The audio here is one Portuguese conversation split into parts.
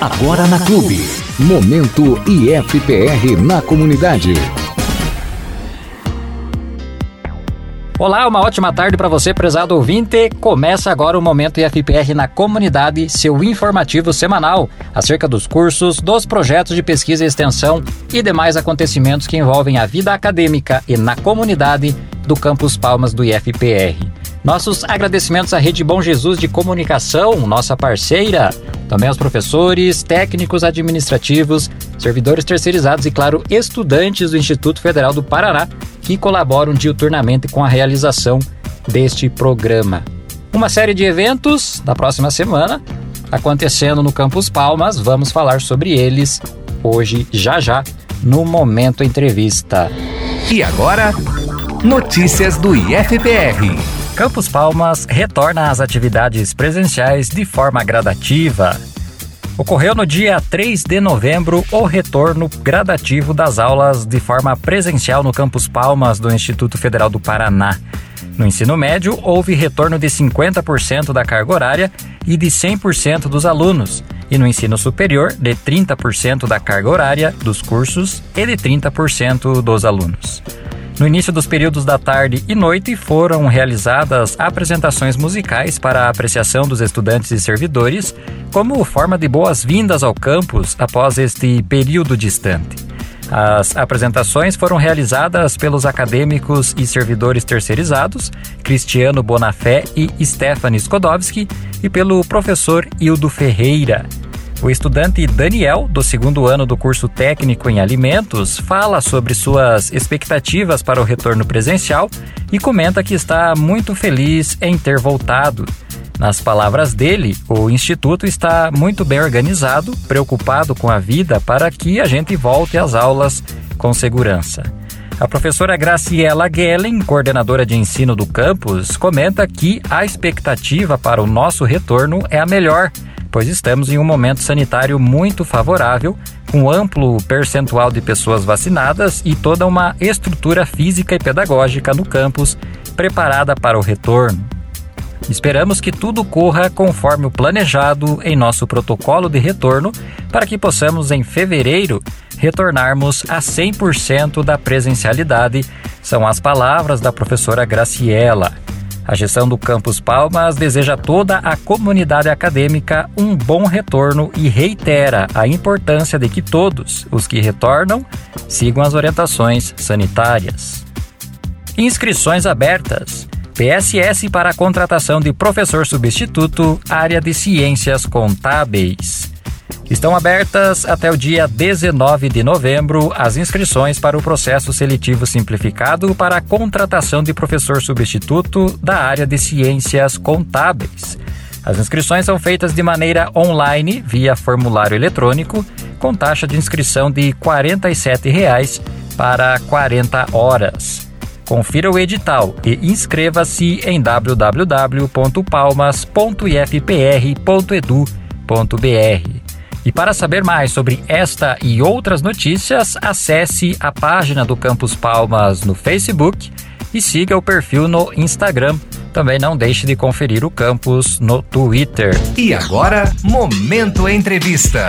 Agora na Clube. Momento IFPR na comunidade. Olá, uma ótima tarde para você, prezado ouvinte. Começa agora o Momento IFPR na comunidade, seu informativo semanal acerca dos cursos, dos projetos de pesquisa e extensão e demais acontecimentos que envolvem a vida acadêmica e na comunidade do Campus Palmas do IFPR. Nossos agradecimentos à Rede Bom Jesus de Comunicação, nossa parceira, também aos professores, técnicos administrativos, servidores terceirizados e, claro, estudantes do Instituto Federal do Paraná que colaboram diuturnamente com a realização deste programa. Uma série de eventos da próxima semana acontecendo no Campus Palmas, vamos falar sobre eles hoje, já já, no Momento Entrevista. E agora, notícias do IFPR. Campus Palmas retorna às atividades presenciais de forma gradativa. Ocorreu no dia 3 de novembro o retorno gradativo das aulas de forma presencial no Campus Palmas do Instituto Federal do Paraná. No ensino médio, houve retorno de 50% da carga horária e de 100% dos alunos, e no ensino superior, de 30% da carga horária dos cursos e de 30% dos alunos. No início dos períodos da tarde e noite foram realizadas apresentações musicais para a apreciação dos estudantes e servidores, como forma de boas-vindas ao campus após este período distante. As apresentações foram realizadas pelos acadêmicos e servidores terceirizados, Cristiano Bonafé e Stephanie Skodowski, e pelo professor Hildo Ferreira. O estudante Daniel, do segundo ano do curso técnico em alimentos, fala sobre suas expectativas para o retorno presencial e comenta que está muito feliz em ter voltado. Nas palavras dele, o instituto está muito bem organizado, preocupado com a vida para que a gente volte às aulas com segurança. A professora Graciela Gellen, coordenadora de ensino do campus, comenta que a expectativa para o nosso retorno é a melhor pois estamos em um momento sanitário muito favorável, com amplo percentual de pessoas vacinadas e toda uma estrutura física e pedagógica no campus preparada para o retorno. Esperamos que tudo corra conforme o planejado em nosso protocolo de retorno, para que possamos, em fevereiro, retornarmos a 100% da presencialidade, são as palavras da professora Graciela. A gestão do Campus Palmas deseja a toda a comunidade acadêmica um bom retorno e reitera a importância de que todos os que retornam sigam as orientações sanitárias. Inscrições abertas. PSS para a contratação de professor substituto, área de ciências contábeis. Estão abertas até o dia 19 de novembro as inscrições para o processo seletivo simplificado para a contratação de professor substituto da área de ciências contábeis. As inscrições são feitas de maneira online, via formulário eletrônico, com taxa de inscrição de R$ 47,00 para 40 horas. Confira o edital e inscreva-se em www.palmas.ifpr.edu.br. E para saber mais sobre esta e outras notícias, acesse a página do Campus Palmas no Facebook e siga o perfil no Instagram. Também não deixe de conferir o campus no Twitter. E agora, Momento Entrevista.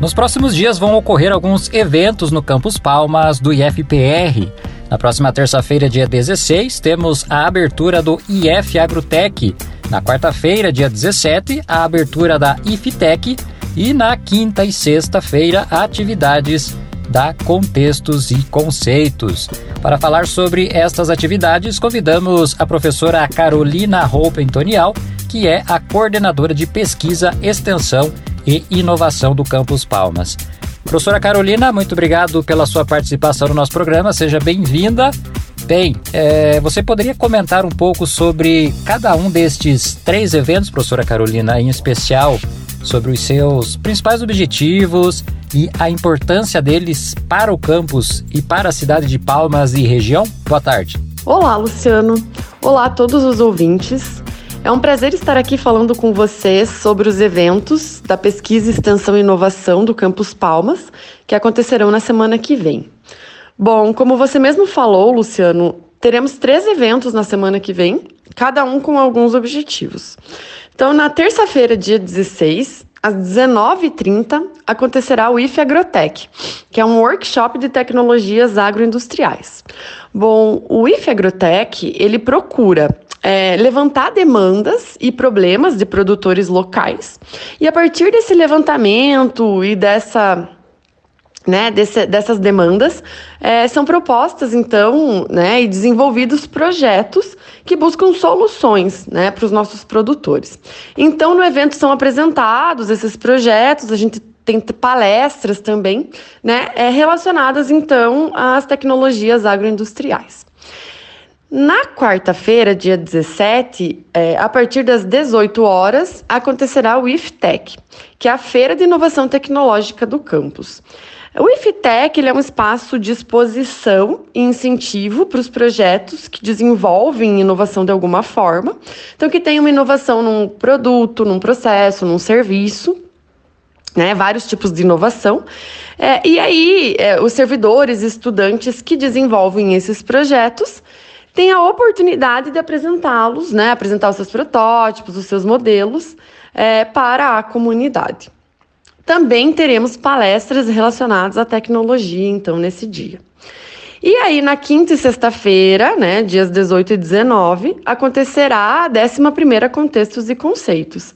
Nos próximos dias vão ocorrer alguns eventos no Campus Palmas do IFPR. Na próxima terça-feira, dia 16, temos a abertura do IF Agrotech na quarta-feira, dia 17, a abertura da IFTEC e na quinta e sexta-feira, atividades da Contextos e Conceitos. Para falar sobre estas atividades, convidamos a professora Carolina Roupa Antonial, que é a coordenadora de pesquisa, extensão e inovação do Campus Palmas. Professora Carolina, muito obrigado pela sua participação no nosso programa, seja bem-vinda. Bem, é, você poderia comentar um pouco sobre cada um destes três eventos, professora Carolina, em especial sobre os seus principais objetivos e a importância deles para o campus e para a cidade de Palmas e região? Boa tarde. Olá, Luciano. Olá a todos os ouvintes. É um prazer estar aqui falando com vocês sobre os eventos da Pesquisa, Extensão e Inovação do Campus Palmas, que acontecerão na semana que vem. Bom, como você mesmo falou, Luciano, teremos três eventos na semana que vem, cada um com alguns objetivos. Então, na terça-feira, dia 16, às 19h30, acontecerá o IF Agrotech, que é um workshop de tecnologias agroindustriais. Bom, o IF Agrotech, ele procura é, levantar demandas e problemas de produtores locais, e a partir desse levantamento e dessa né, desse, dessas demandas, é, são propostas, então, né, e desenvolvidos projetos que buscam soluções né, para os nossos produtores. Então, no evento são apresentados esses projetos, a gente tem palestras também, né, é, relacionadas, então, às tecnologias agroindustriais. Na quarta-feira, dia 17, é, a partir das 18 horas, acontecerá o IFTEC, que é a Feira de Inovação Tecnológica do campus. O IFTEC é um espaço de exposição e incentivo para os projetos que desenvolvem inovação de alguma forma. Então, que tem uma inovação num produto, num processo, num serviço, né, vários tipos de inovação. É, e aí, é, os servidores, estudantes que desenvolvem esses projetos têm a oportunidade de apresentá-los, né, apresentar os seus protótipos, os seus modelos é, para a comunidade. Também teremos palestras relacionadas à tecnologia, então, nesse dia. E aí, na quinta e sexta-feira, né, dias 18 e 19, acontecerá a 11ª Contextos e Conceitos,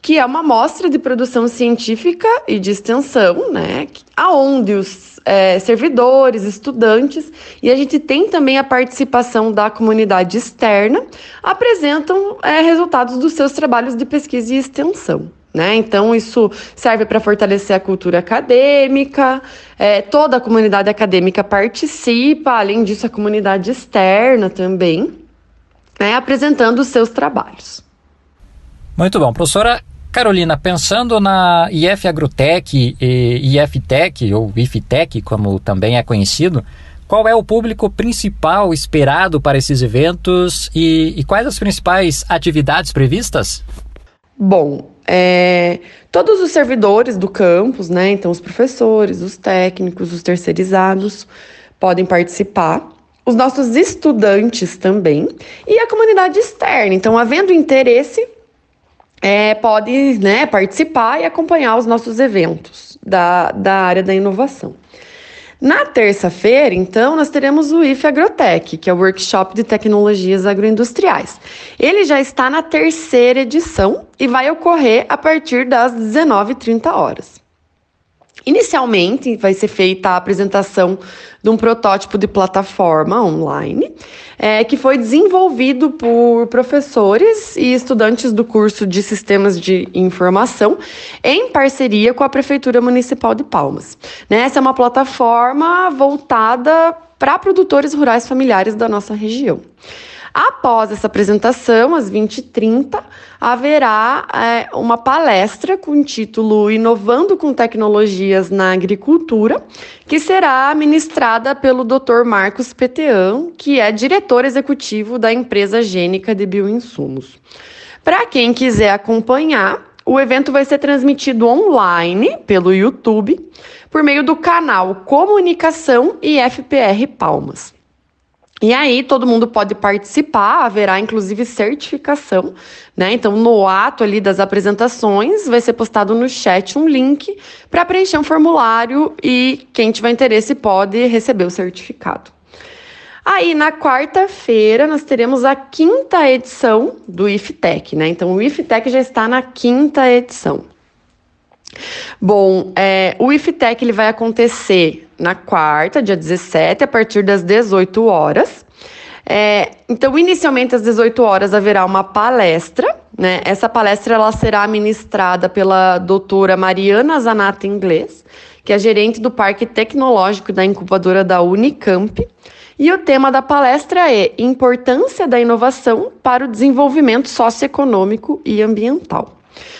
que é uma mostra de produção científica e de extensão, né, aonde os é, servidores, estudantes e a gente tem também a participação da comunidade externa, apresentam é, resultados dos seus trabalhos de pesquisa e extensão. Né? Então, isso serve para fortalecer a cultura acadêmica, é, toda a comunidade acadêmica participa, além disso, a comunidade externa também, né, apresentando os seus trabalhos. Muito bom. Professora Carolina, pensando na IF Agrotech e IFTech, ou IFTech, como também é conhecido, qual é o público principal esperado para esses eventos e, e quais as principais atividades previstas? Bom, é, todos os servidores do campus, né? Então, os professores, os técnicos, os terceirizados podem participar. Os nossos estudantes também. E a comunidade externa. Então, havendo interesse, é, pode né, participar e acompanhar os nossos eventos da, da área da inovação. Na terça-feira, então, nós teremos o IF Agrotech, que é o Workshop de Tecnologias Agroindustriais. Ele já está na terceira edição e vai ocorrer a partir das 19h30 horas. Inicialmente, vai ser feita a apresentação de um protótipo de plataforma online, é, que foi desenvolvido por professores e estudantes do curso de Sistemas de Informação, em parceria com a Prefeitura Municipal de Palmas. Né, essa é uma plataforma voltada para produtores rurais familiares da nossa região. Após essa apresentação, às 20h30, haverá é, uma palestra com o título Inovando com Tecnologias na Agricultura, que será ministrada pelo Dr. Marcos Petean, que é diretor executivo da empresa Gênica de Bioinsumos. Para quem quiser acompanhar, o evento vai ser transmitido online pelo YouTube por meio do canal Comunicação e FPR Palmas. E aí todo mundo pode participar, haverá inclusive certificação, né? Então no ato ali das apresentações vai ser postado no chat um link para preencher um formulário e quem tiver interesse pode receber o certificado. Aí na quarta-feira nós teremos a quinta edição do IFTEC, né? Então o IFTEC já está na quinta edição. Bom, é, o IFTEC ele vai acontecer na quarta, dia 17, a partir das 18 horas. É, então, inicialmente às 18 horas haverá uma palestra, né? Essa palestra ela será ministrada pela doutora Mariana Zanata Inglês, que é gerente do Parque Tecnológico da incubadora da Unicamp. E o tema da palestra é Importância da inovação para o desenvolvimento socioeconômico e ambiental.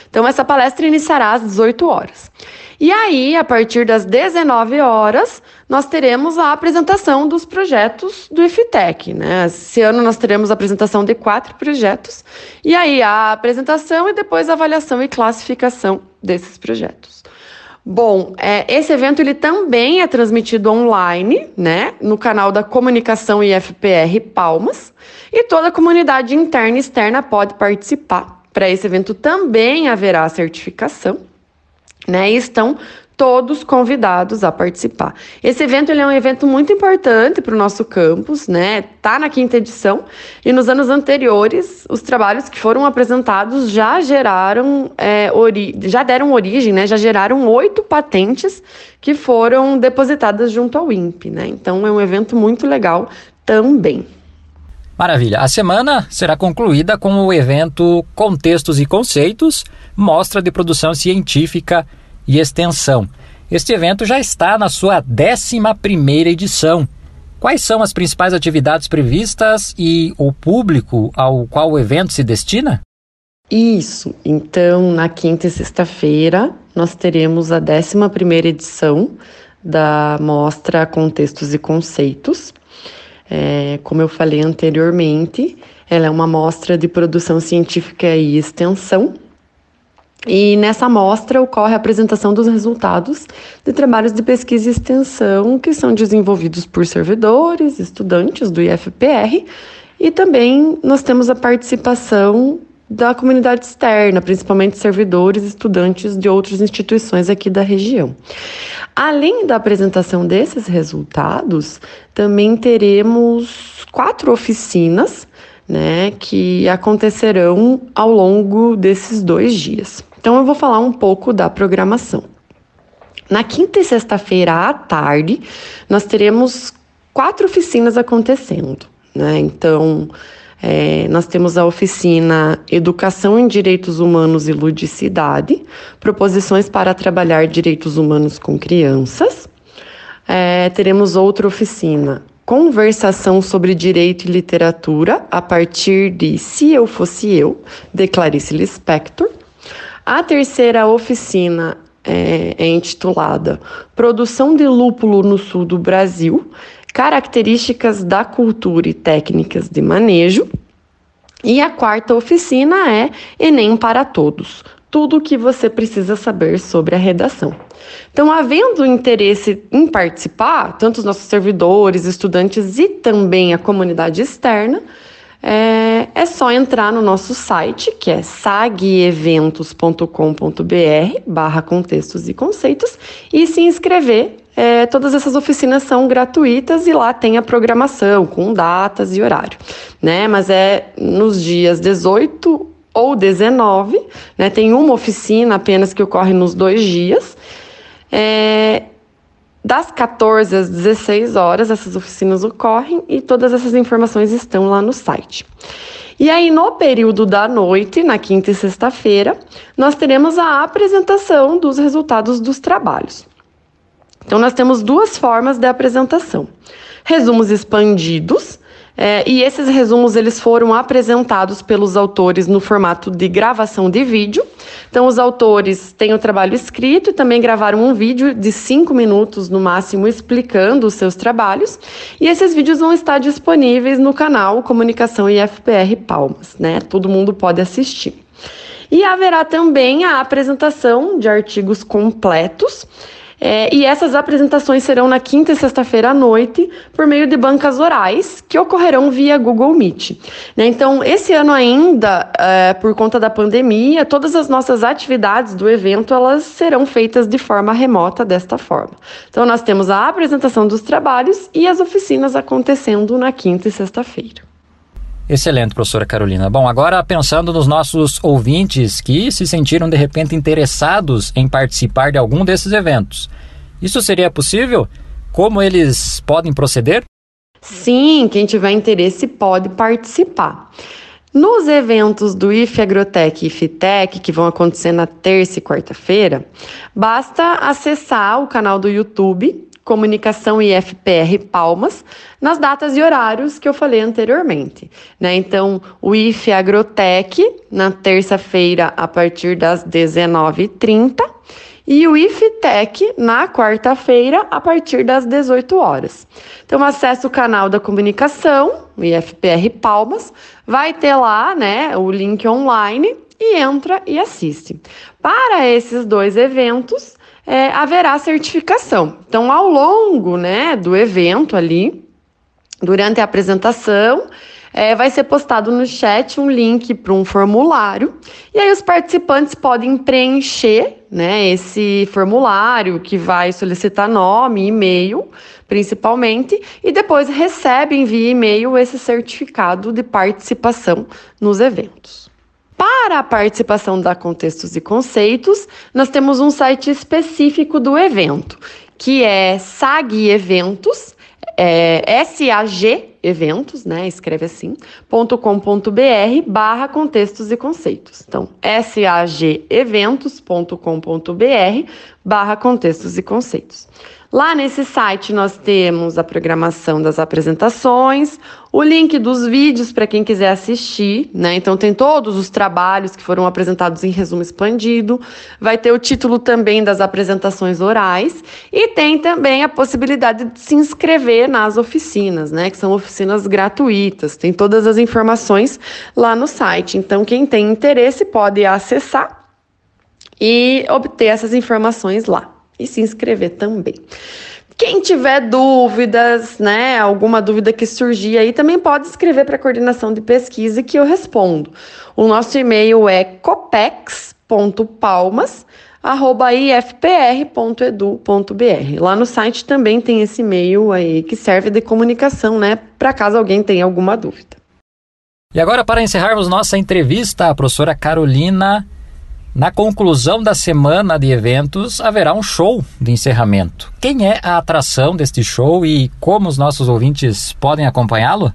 Então, essa palestra iniciará às 18 horas. E aí, a partir das 19 horas, nós teremos a apresentação dos projetos do IFTEC. Né? Esse ano nós teremos a apresentação de quatro projetos, e aí a apresentação e depois a avaliação e classificação desses projetos. Bom, é, esse evento ele também é transmitido online, né, no canal da Comunicação IFPR Palmas, e toda a comunidade interna e externa pode participar. Para esse evento também haverá certificação, né, e estão todos convidados a participar. Esse evento ele é um evento muito importante para o nosso campus, né? Tá na quinta edição e nos anos anteriores os trabalhos que foram apresentados já geraram, é, já deram origem, né? Já geraram oito patentes que foram depositadas junto ao INPE, né? Então é um evento muito legal também. Maravilha. A semana será concluída com o evento Contextos e Conceitos, mostra de produção científica e Extensão. Este evento já está na sua 11 edição. Quais são as principais atividades previstas e o público ao qual o evento se destina? Isso. Então, na quinta e sexta-feira, nós teremos a 11 edição da mostra Contextos e Conceitos. É, como eu falei anteriormente, ela é uma mostra de produção científica e extensão. E nessa amostra ocorre a apresentação dos resultados de trabalhos de pesquisa e extensão que são desenvolvidos por servidores, estudantes do IFPR, e também nós temos a participação da comunidade externa, principalmente servidores e estudantes de outras instituições aqui da região. Além da apresentação desses resultados, também teremos quatro oficinas né, que acontecerão ao longo desses dois dias. Então, eu vou falar um pouco da programação. Na quinta e sexta-feira à tarde, nós teremos quatro oficinas acontecendo. Né? Então, é, nós temos a oficina Educação em Direitos Humanos e Ludicidade, proposições para trabalhar direitos humanos com crianças. É, teremos outra oficina Conversação sobre Direito e Literatura, a partir de Se Eu Fosse Eu, de Clarice Lispector. A terceira oficina é, é intitulada Produção de Lúpulo no Sul do Brasil, Características da Cultura e Técnicas de Manejo. E a quarta oficina é Enem para Todos, tudo o que você precisa saber sobre a redação. Então, havendo interesse em participar, tanto os nossos servidores, estudantes e também a comunidade externa, é, é só entrar no nosso site, que é sageventos.com.br barra contextos e conceitos, e se inscrever. É, todas essas oficinas são gratuitas e lá tem a programação com datas e horário, né? Mas é nos dias 18 ou 19, né? Tem uma oficina apenas que ocorre nos dois dias. É, das 14 às 16 horas, essas oficinas ocorrem e todas essas informações estão lá no site. E aí, no período da noite, na quinta e sexta-feira, nós teremos a apresentação dos resultados dos trabalhos. Então, nós temos duas formas de apresentação: resumos expandidos, é, e esses resumos eles foram apresentados pelos autores no formato de gravação de vídeo. Então, os autores têm o trabalho escrito e também gravaram um vídeo de cinco minutos no máximo explicando os seus trabalhos. E esses vídeos vão estar disponíveis no canal Comunicação IFPR Palmas, né? Todo mundo pode assistir. E haverá também a apresentação de artigos completos é, e essas apresentações serão na quinta e sexta-feira à noite, por meio de bancas orais, que ocorrerão via Google Meet. Né? Então, esse ano ainda, é, por conta da pandemia, todas as nossas atividades do evento elas serão feitas de forma remota desta forma. Então, nós temos a apresentação dos trabalhos e as oficinas acontecendo na quinta e sexta-feira. Excelente, professora Carolina. Bom, agora pensando nos nossos ouvintes que se sentiram de repente interessados em participar de algum desses eventos, isso seria possível? Como eles podem proceder? Sim, quem tiver interesse pode participar. Nos eventos do IF Agrotec e IFTEC, que vão acontecer na terça e quarta-feira, basta acessar o canal do YouTube Comunicação e FPR Palmas, nas datas e horários que eu falei anteriormente. Né? Então, o IF Agrotec, na terça-feira, a partir das 19h30, e o IFTEC, na quarta-feira, a partir das 18 horas. Então, acesse o canal da comunicação, o IFPR Palmas, vai ter lá né, o link online e entra e assiste. Para esses dois eventos, é, haverá certificação. Então, ao longo né, do evento ali, durante a apresentação, é, vai ser postado no chat um link para um formulário e aí os participantes podem preencher né, esse formulário que vai solicitar nome, e-mail, principalmente, e depois recebem via e-mail esse certificado de participação nos eventos. Para a participação da Contextos e Conceitos, nós temos um site específico do evento, que é SAG Eventos, é, SAG Eventos, né? Escreve assim, .com.br barra contextos e conceitos. Então, sageventos.com.br barra contextos e conceitos. Lá nesse site nós temos a programação das apresentações, o link dos vídeos para quem quiser assistir, né? Então tem todos os trabalhos que foram apresentados em resumo expandido, vai ter o título também das apresentações orais e tem também a possibilidade de se inscrever nas oficinas, né? Que são oficinas gratuitas. Tem todas as informações lá no site. Então quem tem interesse pode acessar e obter essas informações lá e se inscrever também. Quem tiver dúvidas, né, alguma dúvida que surgir aí, também pode escrever para a coordenação de pesquisa que eu respondo. O nosso e-mail é copex.palmas@ifpr.edu.br. Lá no site também tem esse e-mail aí que serve de comunicação, né, para caso alguém tenha alguma dúvida. E agora para encerrarmos nossa entrevista, a professora Carolina na conclusão da semana de eventos, haverá um show de encerramento. Quem é a atração deste show e como os nossos ouvintes podem acompanhá-lo?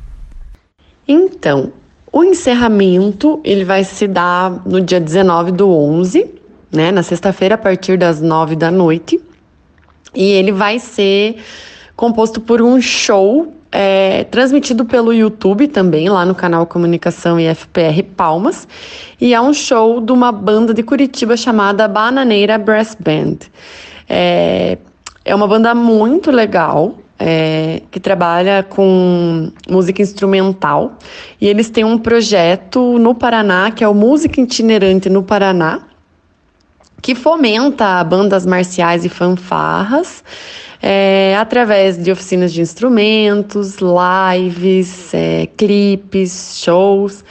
Então, o encerramento ele vai se dar no dia 19 do 11, né, na sexta-feira, a partir das 9 da noite. E ele vai ser composto por um show é, transmitido pelo YouTube também, lá no canal Comunicação e FPR Palmas. E é um show de uma banda de Curitiba chamada Bananeira Brass Band. É, é uma banda muito legal, é, que trabalha com música instrumental. E eles têm um projeto no Paraná, que é o Música Itinerante no Paraná, que fomenta bandas marciais e fanfarras é, através de oficinas de instrumentos, lives, é, clipes, shows.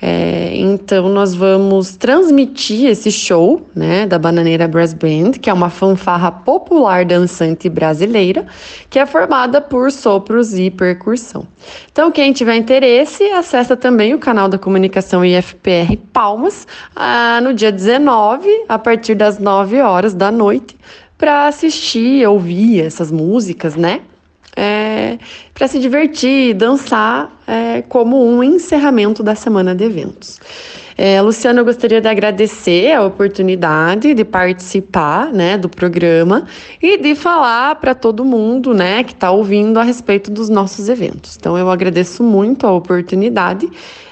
É, então, nós vamos transmitir esse show né, da Bananeira Brass Band, que é uma fanfarra popular dançante brasileira, que é formada por sopros e percussão. Então, quem tiver interesse, acessa também o canal da comunicação IFPR Palmas ah, no dia 19, a partir das 9 horas da noite, para assistir, ouvir essas músicas, né? É, para se divertir, dançar é, como um encerramento da semana de eventos. É, Luciano, eu gostaria de agradecer a oportunidade de participar né, do programa e de falar para todo mundo né, que está ouvindo a respeito dos nossos eventos. Então, eu agradeço muito a oportunidade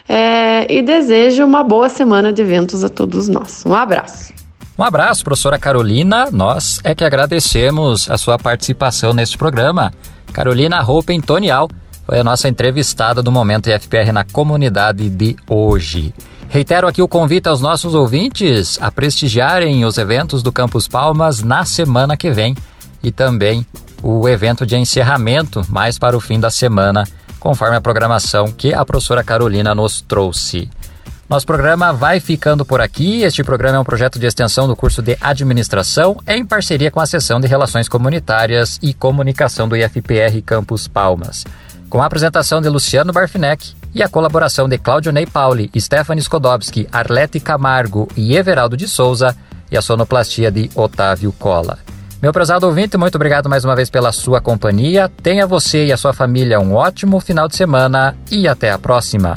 é, e desejo uma boa semana de eventos a todos nós. Um abraço. Um abraço, professora Carolina. Nós é que agradecemos a sua participação neste programa. Carolina Roupen-Tonial foi a nossa entrevistada do Momento IFPR na comunidade de hoje. Reitero aqui o convite aos nossos ouvintes a prestigiarem os eventos do Campus Palmas na semana que vem e também o evento de encerramento mais para o fim da semana, conforme a programação que a professora Carolina nos trouxe. Nosso programa vai ficando por aqui. Este programa é um projeto de extensão do curso de Administração em parceria com a Seção de Relações Comunitárias e Comunicação do IFPR Campus Palmas. Com a apresentação de Luciano Barfinec e a colaboração de Claudio Ney Pauli, Stephanie Skodowski, Arlete Camargo e Everaldo de Souza e a sonoplastia de Otávio Cola. Meu prezado ouvinte, muito obrigado mais uma vez pela sua companhia. Tenha você e a sua família um ótimo final de semana e até a próxima.